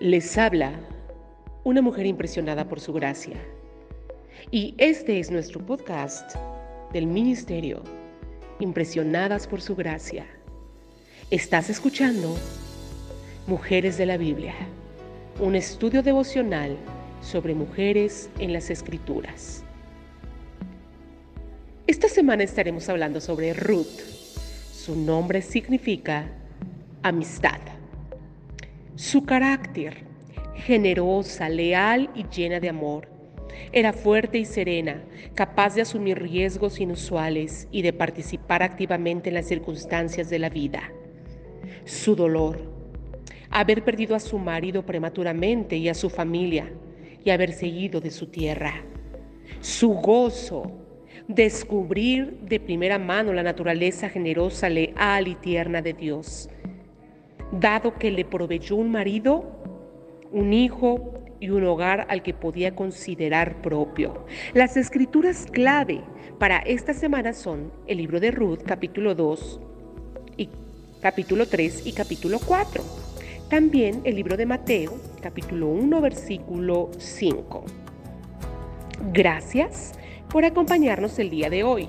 Les habla una mujer impresionada por su gracia. Y este es nuestro podcast del Ministerio, Impresionadas por su gracia. Estás escuchando Mujeres de la Biblia, un estudio devocional sobre mujeres en las Escrituras. Esta semana estaremos hablando sobre Ruth. Su nombre significa amistad. Su carácter, generosa, leal y llena de amor. Era fuerte y serena, capaz de asumir riesgos inusuales y de participar activamente en las circunstancias de la vida. Su dolor, haber perdido a su marido prematuramente y a su familia y haber seguido de su tierra. Su gozo, descubrir de primera mano la naturaleza generosa, leal y tierna de Dios dado que le proveyó un marido, un hijo y un hogar al que podía considerar propio. Las escrituras clave para esta semana son el libro de Ruth, capítulo 2, y capítulo 3 y capítulo 4. También el libro de Mateo, capítulo 1, versículo 5. Gracias por acompañarnos el día de hoy.